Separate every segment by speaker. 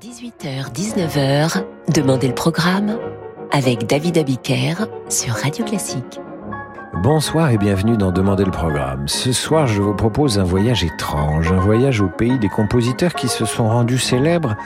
Speaker 1: 18h-19h, Demandez le programme avec David Abiker sur Radio Classique.
Speaker 2: Bonsoir et bienvenue dans Demandez le programme. Ce soir, je vous propose un voyage étrange, un voyage au pays des compositeurs qui se sont rendus célèbres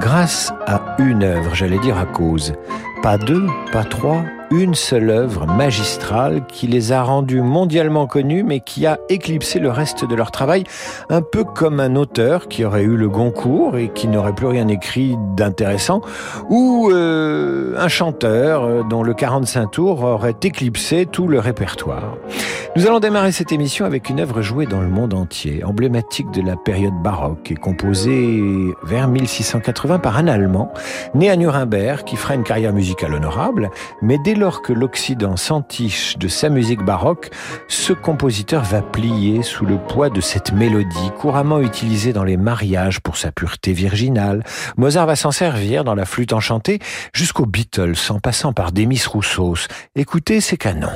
Speaker 2: grâce à une œuvre, j'allais dire à cause. Pas deux, pas trois, une seule œuvre magistrale qui les a rendus mondialement connus mais qui a éclipsé le reste de leur travail, un peu comme un auteur qui aurait eu le Goncourt et qui n'aurait plus rien écrit d'intéressant, ou euh, un chanteur euh, dont le 45 tours aurait éclipsé tout le répertoire. Nous allons démarrer cette émission avec une œuvre jouée dans le monde entier, emblématique de la période baroque et composée vers 1680 par un Allemand, né à Nuremberg, qui fera une carrière musicale honorable, mais dès lors que l'Occident s'entiche de sa musique baroque, ce compositeur va plier sous le poids de cette mélodie couramment utilisée dans les mariages pour sa pureté virginale. Mozart va s'en servir dans la flûte enchantée jusqu'aux Beatles en passant par Demis Roussos. Écoutez ces canons.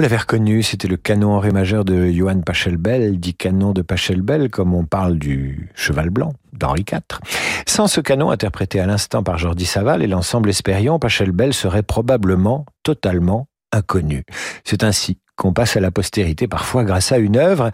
Speaker 2: L'avez reconnu, c'était le canon en ré majeur de Johann Pachelbel, dit canon de Pachelbel comme on parle du cheval blanc d'Henri IV. Sans ce canon interprété à l'instant par Jordi Saval et l'ensemble Espérion, Pachelbel serait probablement totalement inconnu. C'est ainsi qu'on passe à la postérité parfois grâce à une œuvre.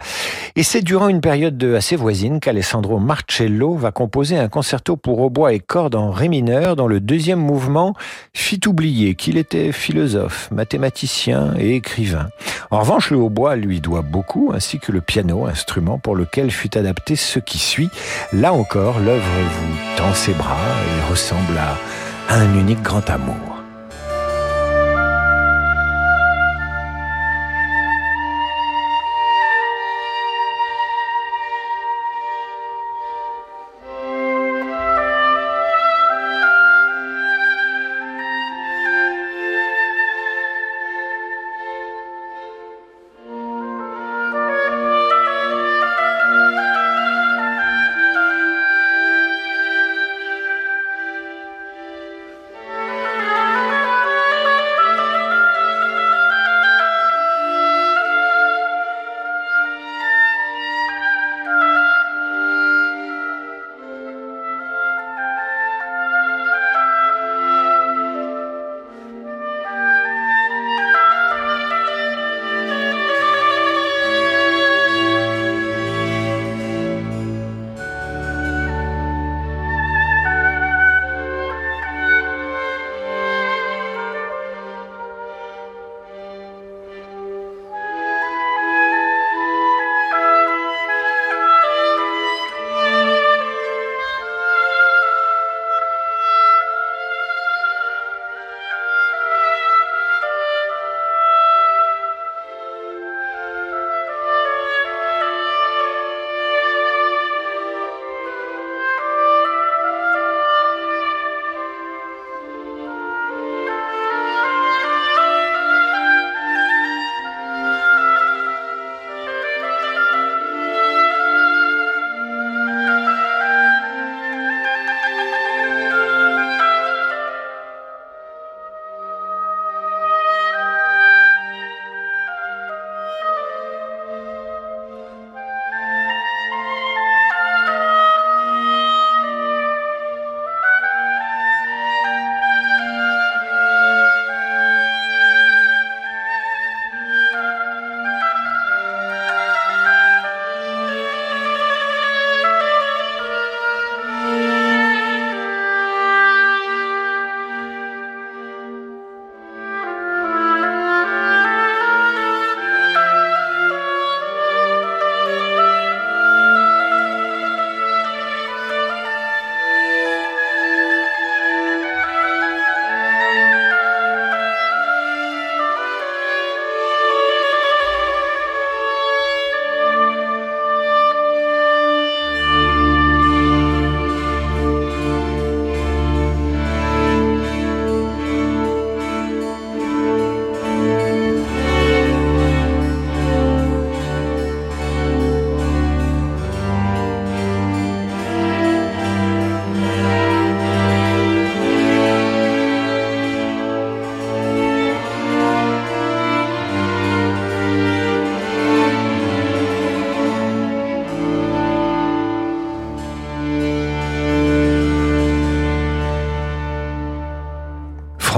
Speaker 2: Et c'est durant une période assez voisine qu'Alessandro Marcello va composer un concerto pour hautbois et cordes en ré mineur dont le deuxième mouvement fit oublier qu'il était philosophe, mathématicien et écrivain. En revanche, le hautbois lui doit beaucoup, ainsi que le piano, instrument pour lequel fut adapté ce qui suit. Là encore, l'œuvre vous tend ses bras et ressemble à un unique grand amour.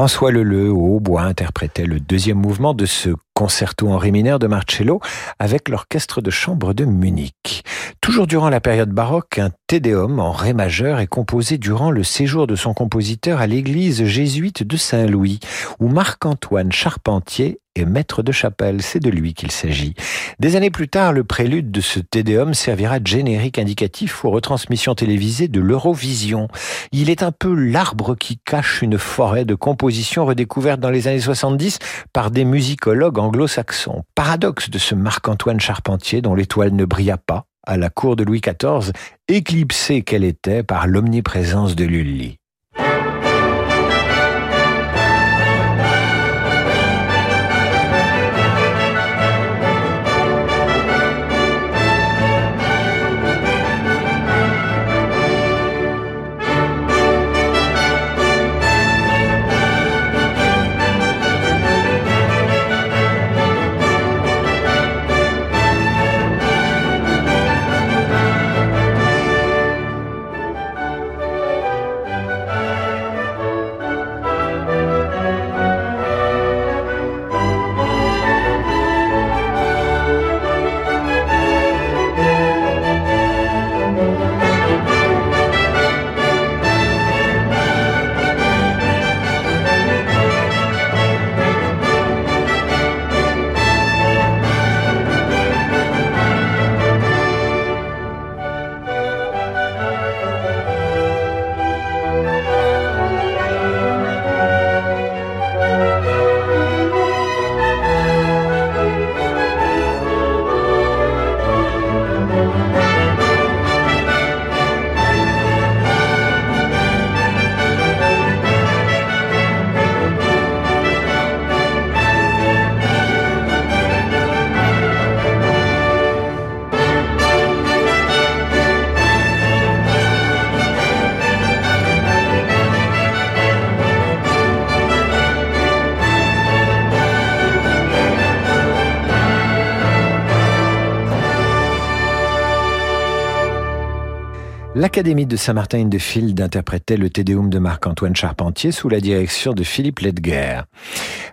Speaker 2: François Leleu au hautbois interprétait le deuxième mouvement de ce concerto en ré mineur de Marcello avec l'orchestre de chambre de Munich. Toujours durant la période baroque, un Tédéum en ré majeur est composé durant le séjour de son compositeur à l'église jésuite de Saint-Louis, où Marc-Antoine Charpentier est maître de chapelle. C'est de lui qu'il s'agit. Des années plus tard, le prélude de ce Tédéum servira de générique indicatif aux retransmissions télévisées de l'Eurovision. Il est un peu l'arbre qui cache une forêt de compositions redécouvertes dans les années 70 par des musicologues anglo-saxons. Paradoxe de ce Marc-Antoine Charpentier dont l'étoile ne brilla pas à la cour de Louis XIV, éclipsée qu'elle était par l'omniprésence de Lully. L'Académie de Saint-Martin-in-de-Field interprétait le Tédéum de Marc-Antoine Charpentier sous la direction de Philippe Ledger.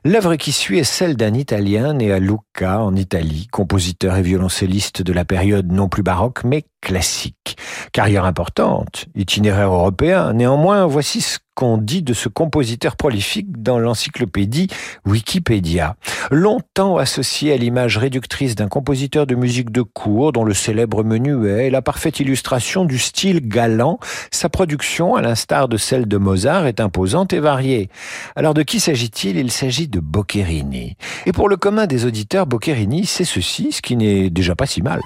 Speaker 2: L'œuvre qui suit est celle d'un Italien né à Lucca, en Italie, compositeur et violoncelliste de la période non plus baroque, mais classique. Carrière importante, itinéraire européen, néanmoins, voici ce qu'on dit de ce compositeur prolifique dans l'encyclopédie Wikipédia. Longtemps associé à l'image réductrice d'un compositeur de musique de cour dont le célèbre menuet est la parfaite illustration du style galant, sa production, à l'instar de celle de Mozart, est imposante et variée. Alors de qui s'agit-il? Il s'agit de Boccherini. Et pour le commun des auditeurs, Boccherini, c'est ceci, ce qui n'est déjà pas si mal.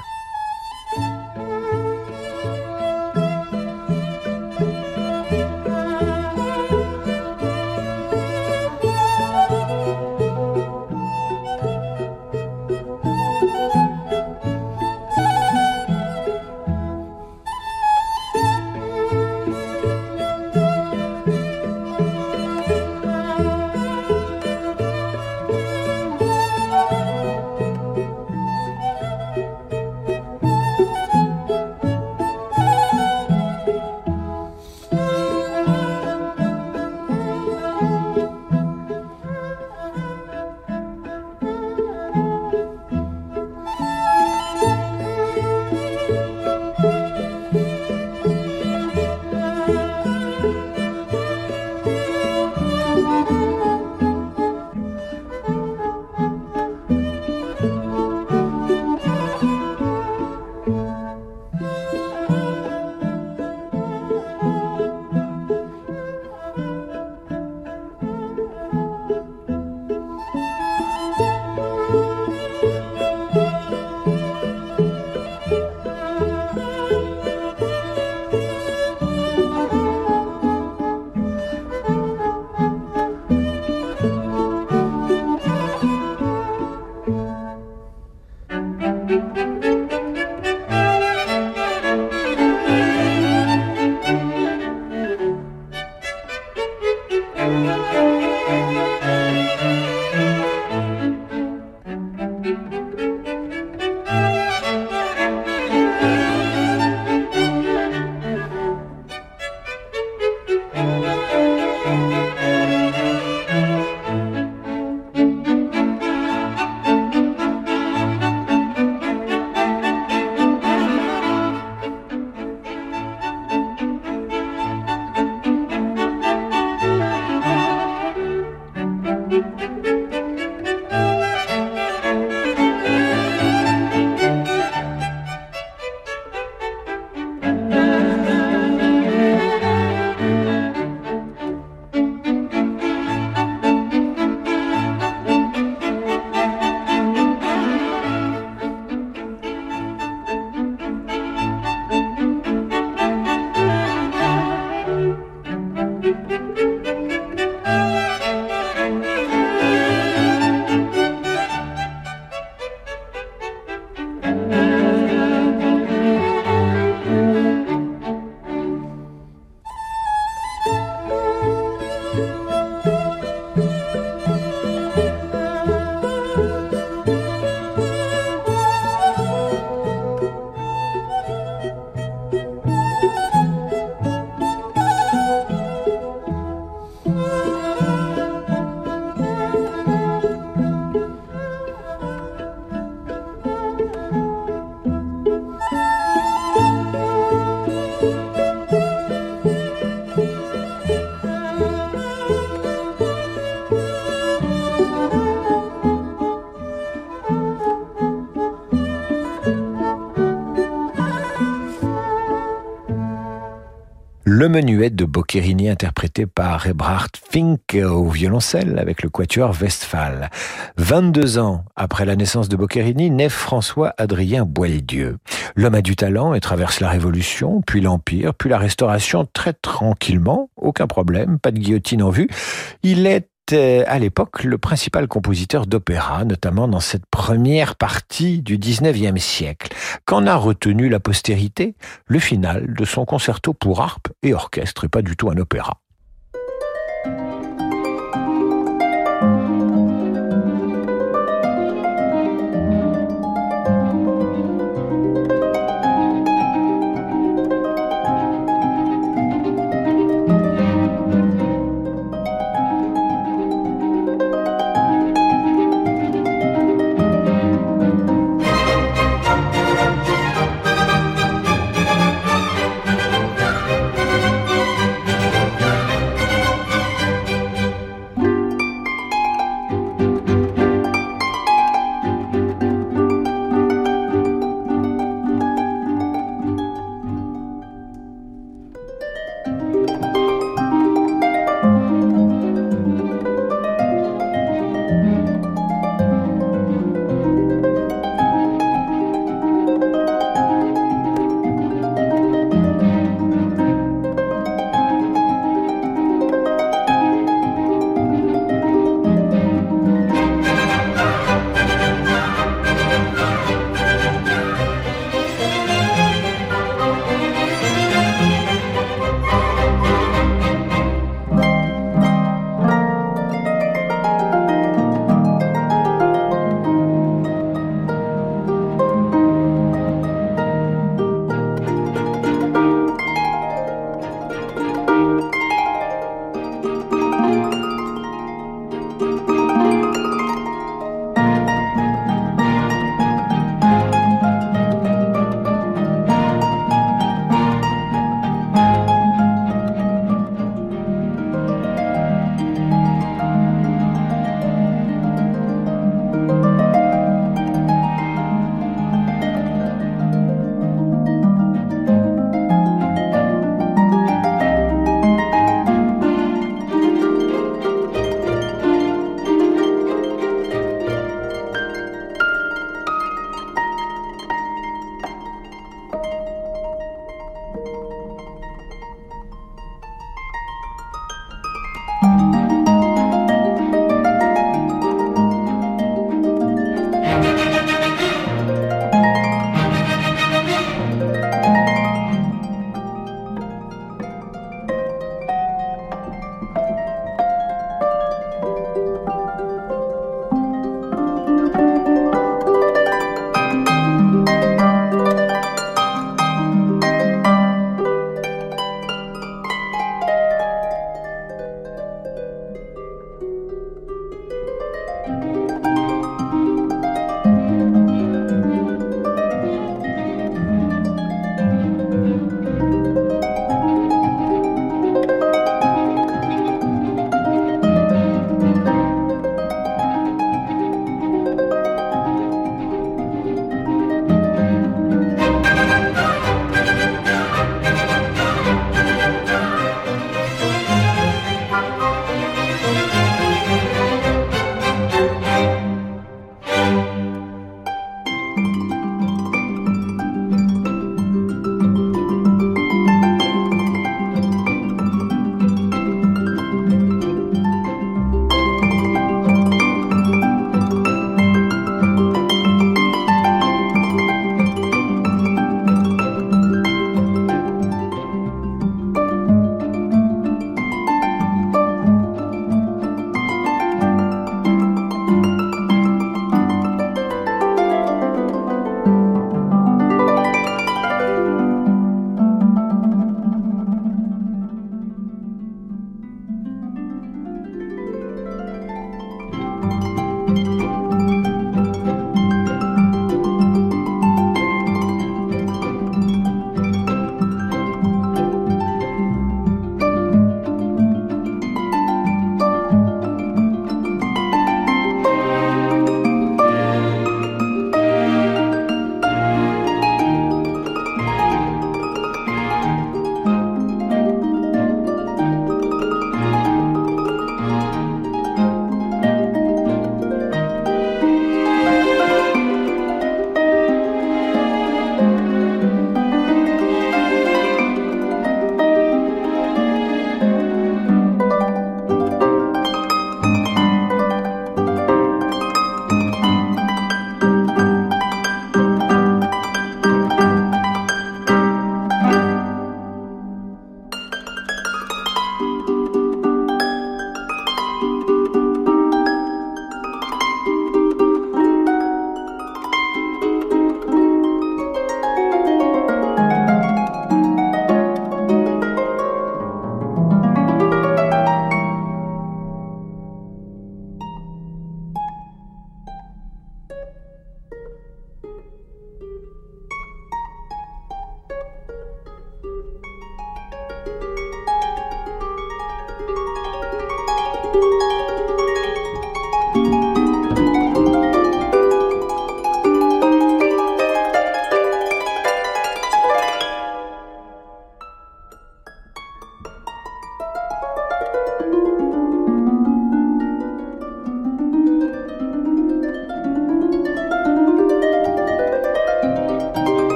Speaker 2: Le menuet de Boccherini interprété par Ebrard Fink au violoncelle avec le quatuor Westphal. 22 ans après la naissance de Boccherini, naît François Adrien Boieldieu. L'homme a du talent et traverse la Révolution, puis l'Empire, puis la Restauration très tranquillement, aucun problème, pas de guillotine en vue. Il est à l'époque le principal compositeur d'opéra, notamment dans cette première partie du XIXe siècle. Qu'en a retenu la postérité Le final de son concerto pour harpe et orchestre, et pas du tout un opéra.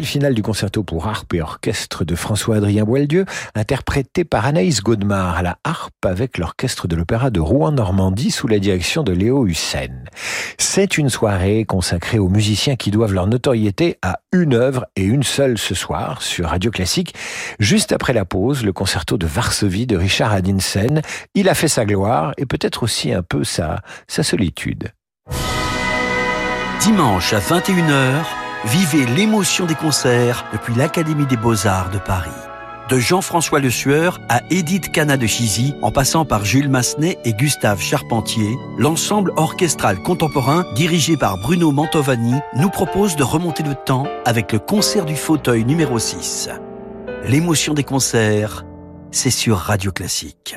Speaker 2: Le final du concerto pour harpe et orchestre de François-Adrien Boieldieu, interprété par Anaïs Godemar à la harpe avec l'orchestre de l'opéra de Rouen-Normandie sous la direction de Léo Hussein. C'est une soirée consacrée aux musiciens qui doivent leur notoriété à une œuvre et une seule ce soir sur Radio Classique. Juste après la pause, le concerto de Varsovie de Richard Adinsen. Il a fait sa gloire et peut-être aussi un peu sa, sa solitude.
Speaker 3: Dimanche à 21h, vivez l'émotion des concerts depuis l'Académie des Beaux-Arts de Paris. De Jean-François Le Sueur à Edith Cana de Chizy, en passant par Jules Massenet et Gustave Charpentier, l'ensemble orchestral contemporain dirigé par Bruno Mantovani nous propose de remonter le temps avec le concert du fauteuil numéro 6. L'émotion des concerts, c'est sur Radio Classique.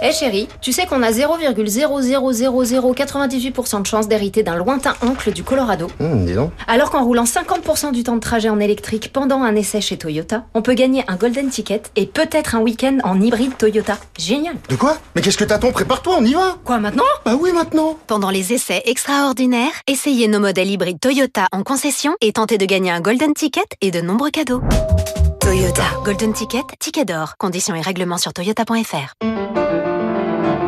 Speaker 4: Eh chérie, tu sais qu'on a 0,00098% de chance d'hériter d'un lointain oncle du Colorado
Speaker 5: Hum, dis donc.
Speaker 4: Alors qu'en roulant 50% du temps de trajet en électrique pendant un essai chez Toyota, on peut gagner un golden ticket et peut-être un week-end en hybride Toyota. Génial
Speaker 5: De quoi? Mais qu'est-ce que t'attends? Prépare-toi, on y va
Speaker 4: Quoi maintenant?
Speaker 5: Bah oui, maintenant
Speaker 6: Pendant les essais extraordinaires, essayez nos modèles hybrides Toyota en concession et tentez de gagner un golden ticket et de nombreux cadeaux. Toyota. Golden Ticket, ticket d'or. Conditions et règlements sur toyota.fr.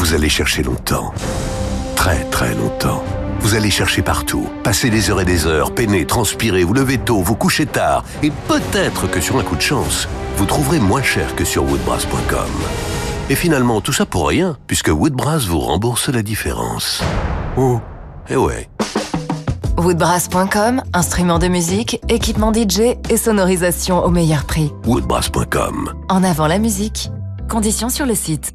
Speaker 7: Vous allez chercher longtemps. Très très longtemps. Vous allez chercher partout, passer des heures et des heures, peiner, transpirer, vous lever tôt, vous coucher tard. Et peut-être que sur un coup de chance, vous trouverez moins cher que sur woodbrass.com. Et finalement, tout ça pour rien, puisque Woodbrass vous rembourse la différence. Oh, eh ouais.
Speaker 8: Woodbrass.com, instrument de musique, équipement DJ et sonorisation au meilleur prix.
Speaker 7: Woodbrass.com.
Speaker 8: En avant la musique. Conditions sur le site.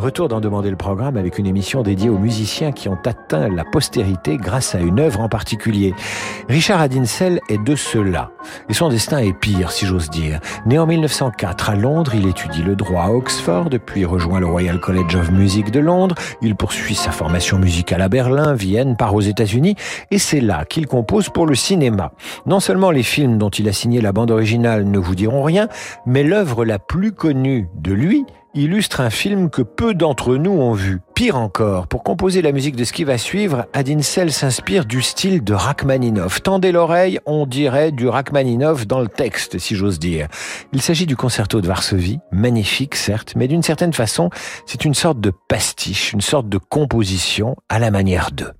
Speaker 2: Retour d'en demander le programme avec une émission dédiée aux musiciens qui ont atteint la postérité grâce à une œuvre en particulier. Richard Adinsel est de ceux-là. Et son destin est pire, si j'ose dire. Né en 1904 à Londres, il étudie le droit à Oxford, puis rejoint le Royal College of Music de Londres. Il poursuit sa formation musicale à Berlin, Vienne, part aux États-Unis, et c'est là qu'il compose pour le cinéma. Non seulement les films dont il a signé la bande originale ne vous diront rien, mais l'œuvre la plus connue de lui, illustre un film que peu d'entre nous ont vu. Pire encore, pour composer la musique de ce qui va suivre, Adinsel s'inspire du style de Rachmaninoff. Tendez l'oreille, on dirait du Rachmaninoff dans le texte, si j'ose dire. Il s'agit du concerto de Varsovie, magnifique certes, mais d'une certaine façon, c'est une sorte de pastiche, une sorte de composition à la manière d'eux.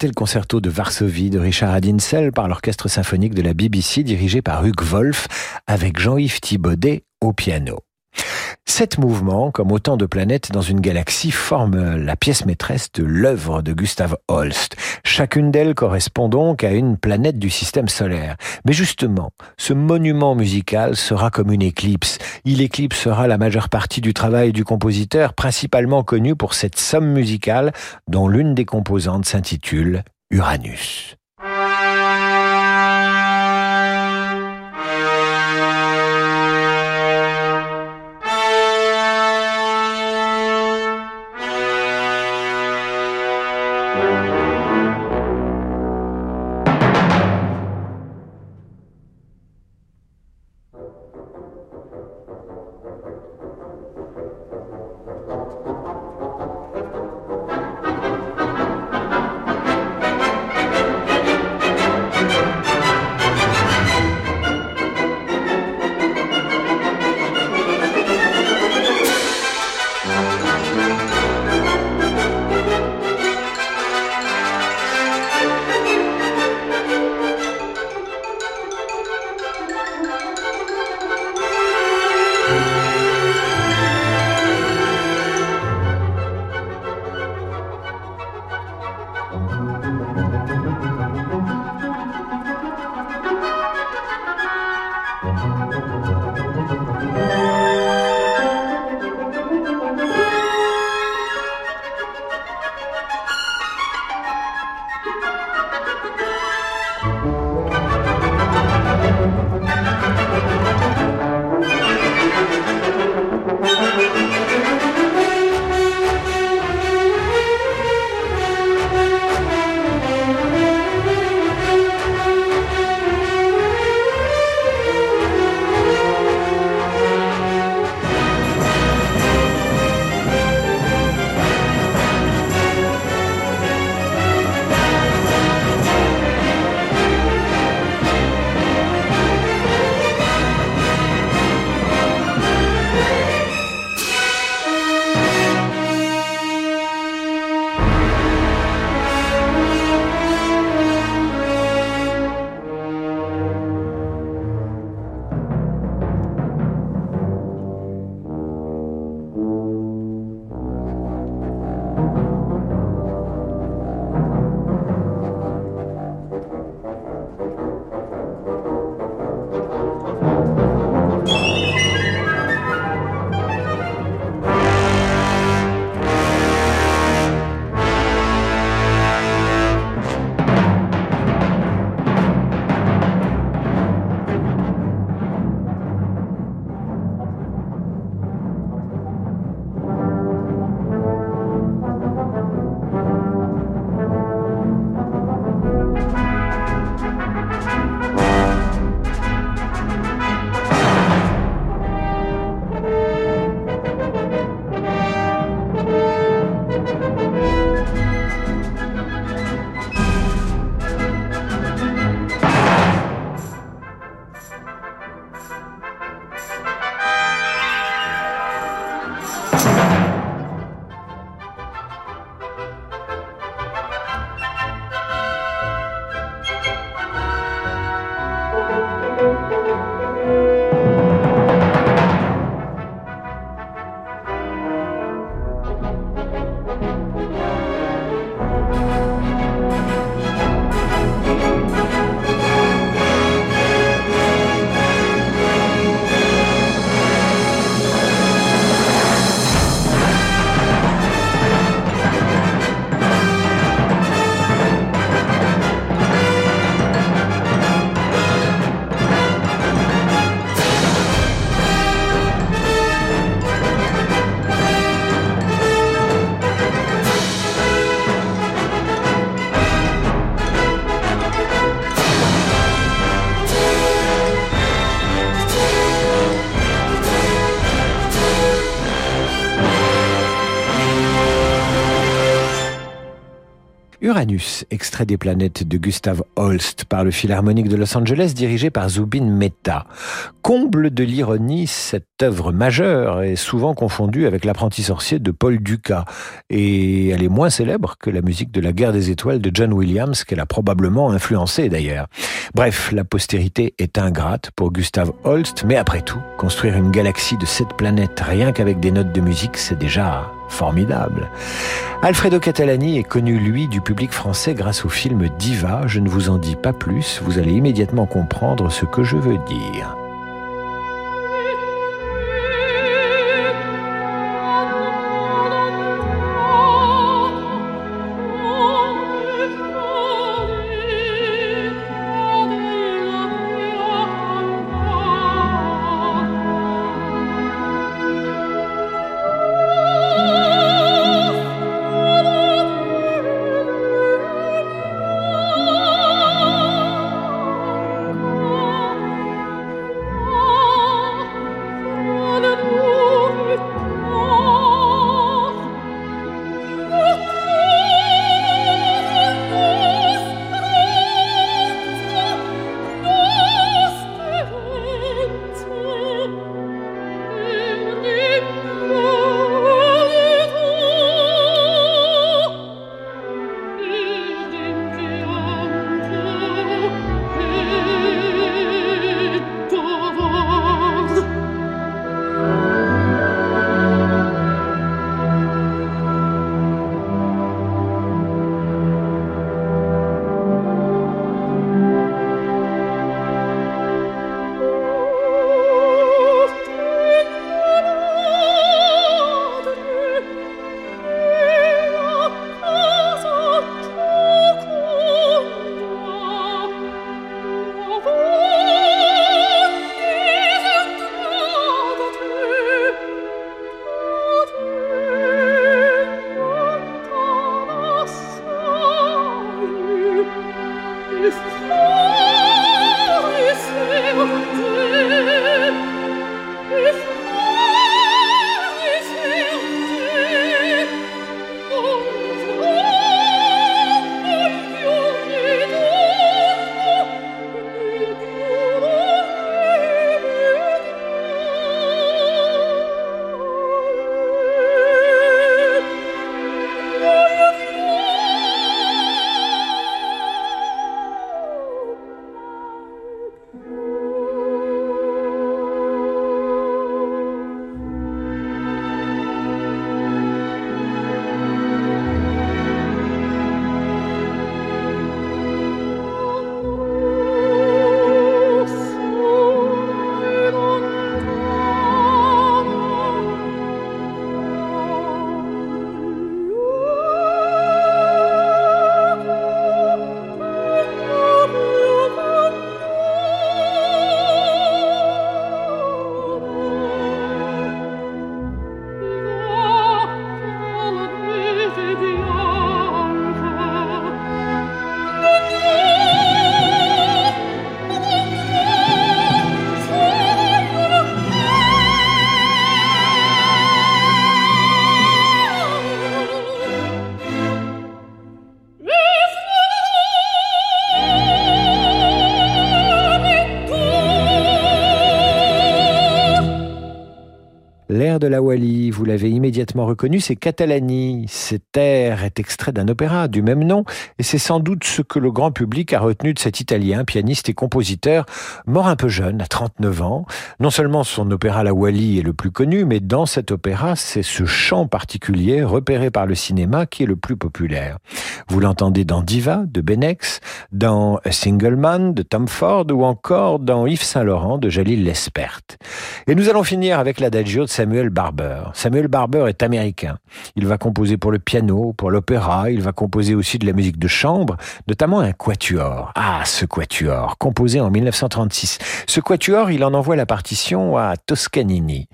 Speaker 2: C'était le concerto de Varsovie de Richard Adinsel par l'orchestre symphonique de la BBC dirigé par Hugues Wolf avec Jean-Yves Thibaudet au piano. Sept mouvements, comme autant de planètes dans une galaxie, forment la pièce maîtresse de l'œuvre de Gustav Holst. Chacune d'elles correspond donc à une planète du système solaire. Mais justement, ce monument musical sera comme une éclipse. Il éclipsera la majeure partie du travail du compositeur, principalement connu pour cette somme musicale dont l'une des composantes s'intitule Uranus. Uranus, extrait des planètes de Gustav Holst par le Philharmonique de Los Angeles dirigé par Zubin Mehta. Comble de l'ironie, cette œuvre majeure est souvent confondue avec l'apprenti sorcier de Paul Dukas et elle est moins célèbre que la musique de la guerre des étoiles de John Williams qu'elle a probablement influencé d'ailleurs. Bref, la postérité est ingrate pour Gustav Holst, mais après tout, construire une galaxie de sept planètes rien qu'avec des notes de musique, c'est déjà formidable. Alfredo Catalani est connu, lui, du public français grâce au film Diva. Je ne vous en dis pas plus, vous allez immédiatement comprendre ce que je veux dire. De l'avez immédiatement reconnu, c'est Catalani. Cet air est extrait d'un opéra du même nom, et c'est sans doute ce que le grand public a retenu de cet Italien, pianiste et compositeur, mort un peu jeune, à 39 ans. Non seulement son opéra La Wallie est le plus connu, mais dans cet opéra, c'est ce chant particulier, repéré par le cinéma, qui est le plus populaire. Vous l'entendez dans Diva, de Benex, dans A Single Man, de Tom Ford, ou encore dans Yves Saint-Laurent, de Jalil Lespert. Et nous allons finir avec l'adagio de Samuel Barber. Barber est américain. Il va composer pour le piano, pour l'opéra, il va composer aussi de la musique de chambre, notamment un quatuor. Ah, ce quatuor, composé en 1936. Ce quatuor, il en envoie la partition à Toscanini.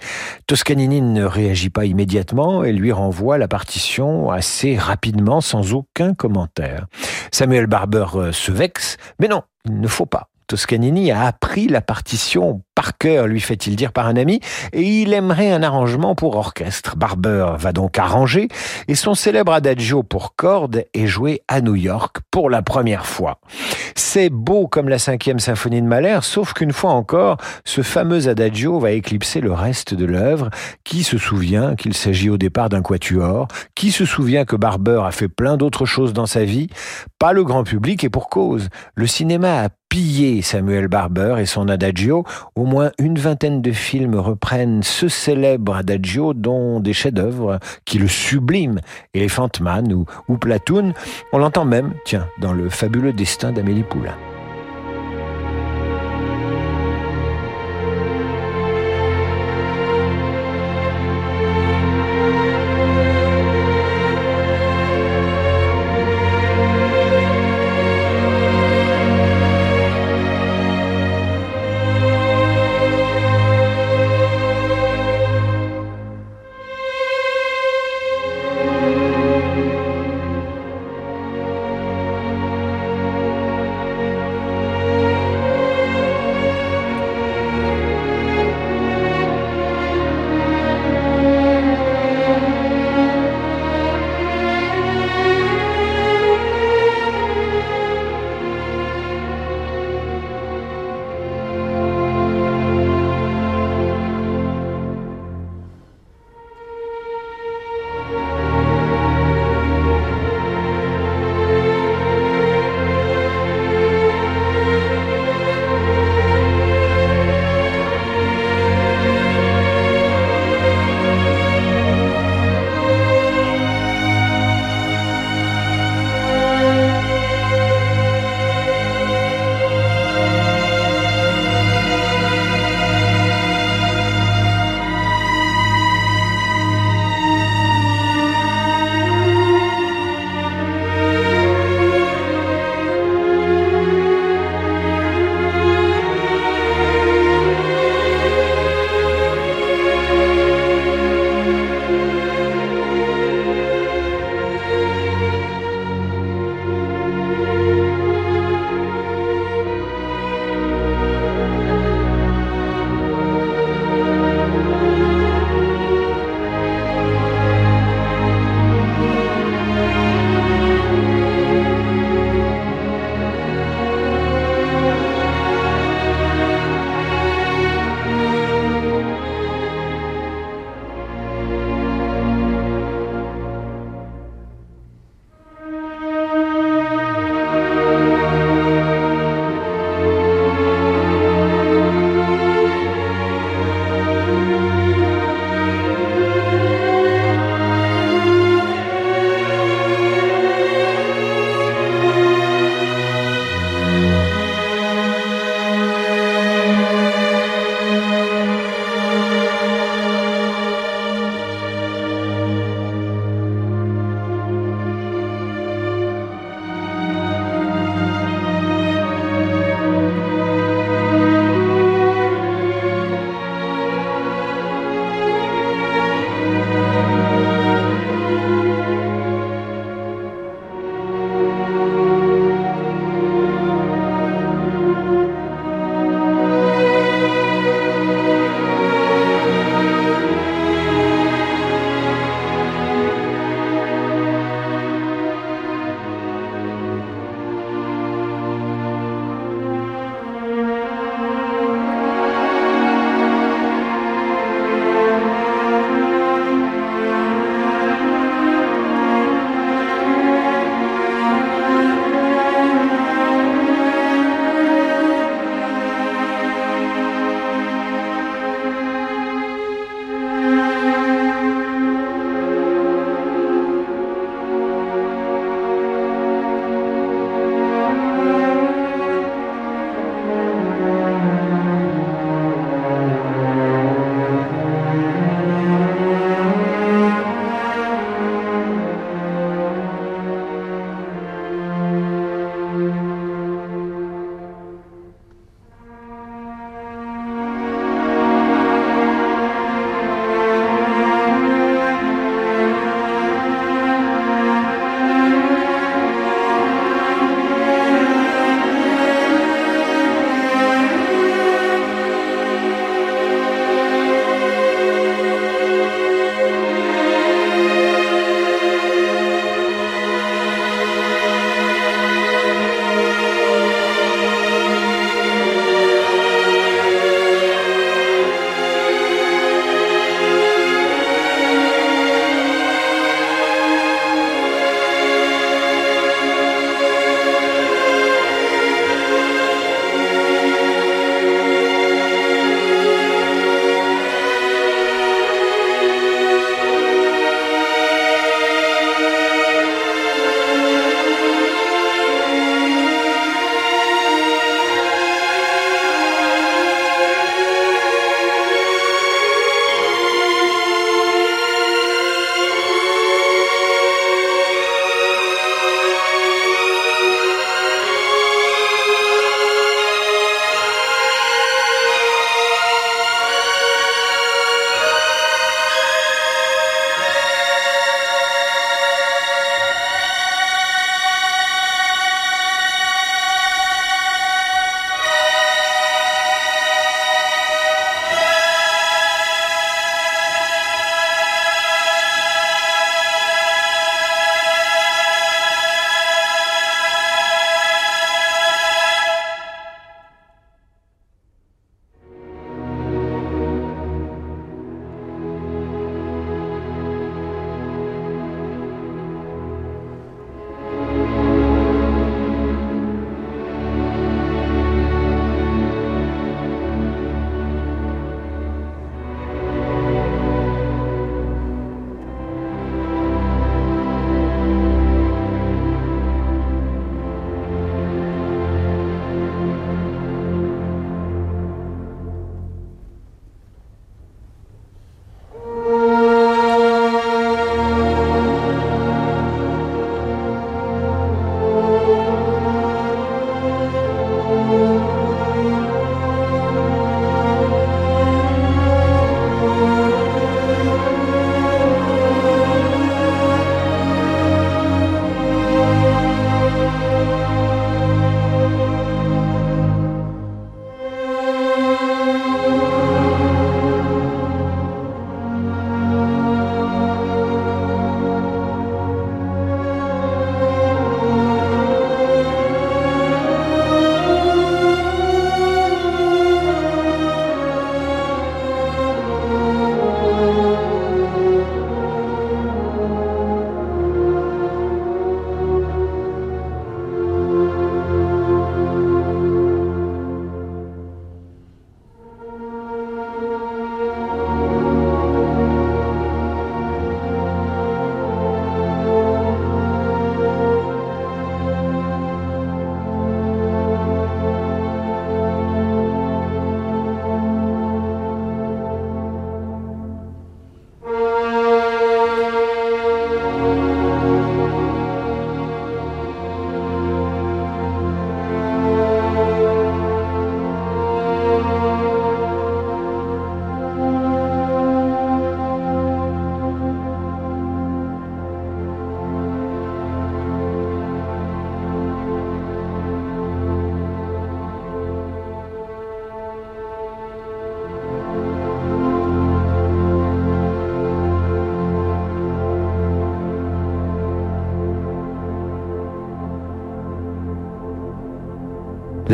Speaker 2: Toscanini ne réagit pas immédiatement et lui renvoie la partition assez rapidement, sans aucun commentaire. Samuel Barber euh, se vexe, mais non, il ne faut pas. Toscanini a appris la partition par cœur, lui fait-il dire par un ami, et il aimerait un arrangement pour orchestre. Barber va donc arranger, et son célèbre adagio pour cordes est joué à New York pour la première fois. C'est beau comme la cinquième symphonie de Mahler, sauf qu'une fois encore, ce fameux adagio va éclipser le reste de l'œuvre. Qui se souvient qu'il s'agit au départ d'un quatuor? Qui se souvient que Barber a fait plein d'autres choses dans sa vie? Pas le grand public et pour cause. Le cinéma a pillé Samuel Barber et son adagio. Moins une vingtaine de films reprennent ce célèbre adagio dont des chefs-d'œuvre qui le subliment. Elephant Man ou, ou Platoon. On l'entend même, tiens, dans le fabuleux destin d'Amélie Poulain.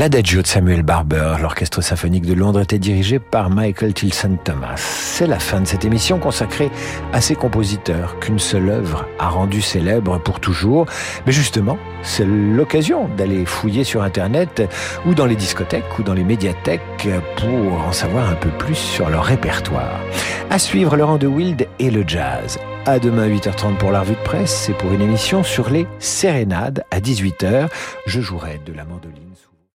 Speaker 2: L'Adagio de Samuel Barber, l'orchestre symphonique de Londres, était dirigé par Michael Tilson Thomas. C'est la fin de cette émission consacrée à ces compositeurs qu'une seule œuvre a rendu célèbre pour toujours. Mais justement, c'est l'occasion d'aller fouiller sur Internet ou dans les discothèques ou dans les médiathèques pour en savoir un peu plus sur leur répertoire. À suivre Laurent de Wild et le jazz. À demain 8h30 pour la revue de presse, c'est pour une émission sur les sérénades à 18h. Je jouerai de la mandoline.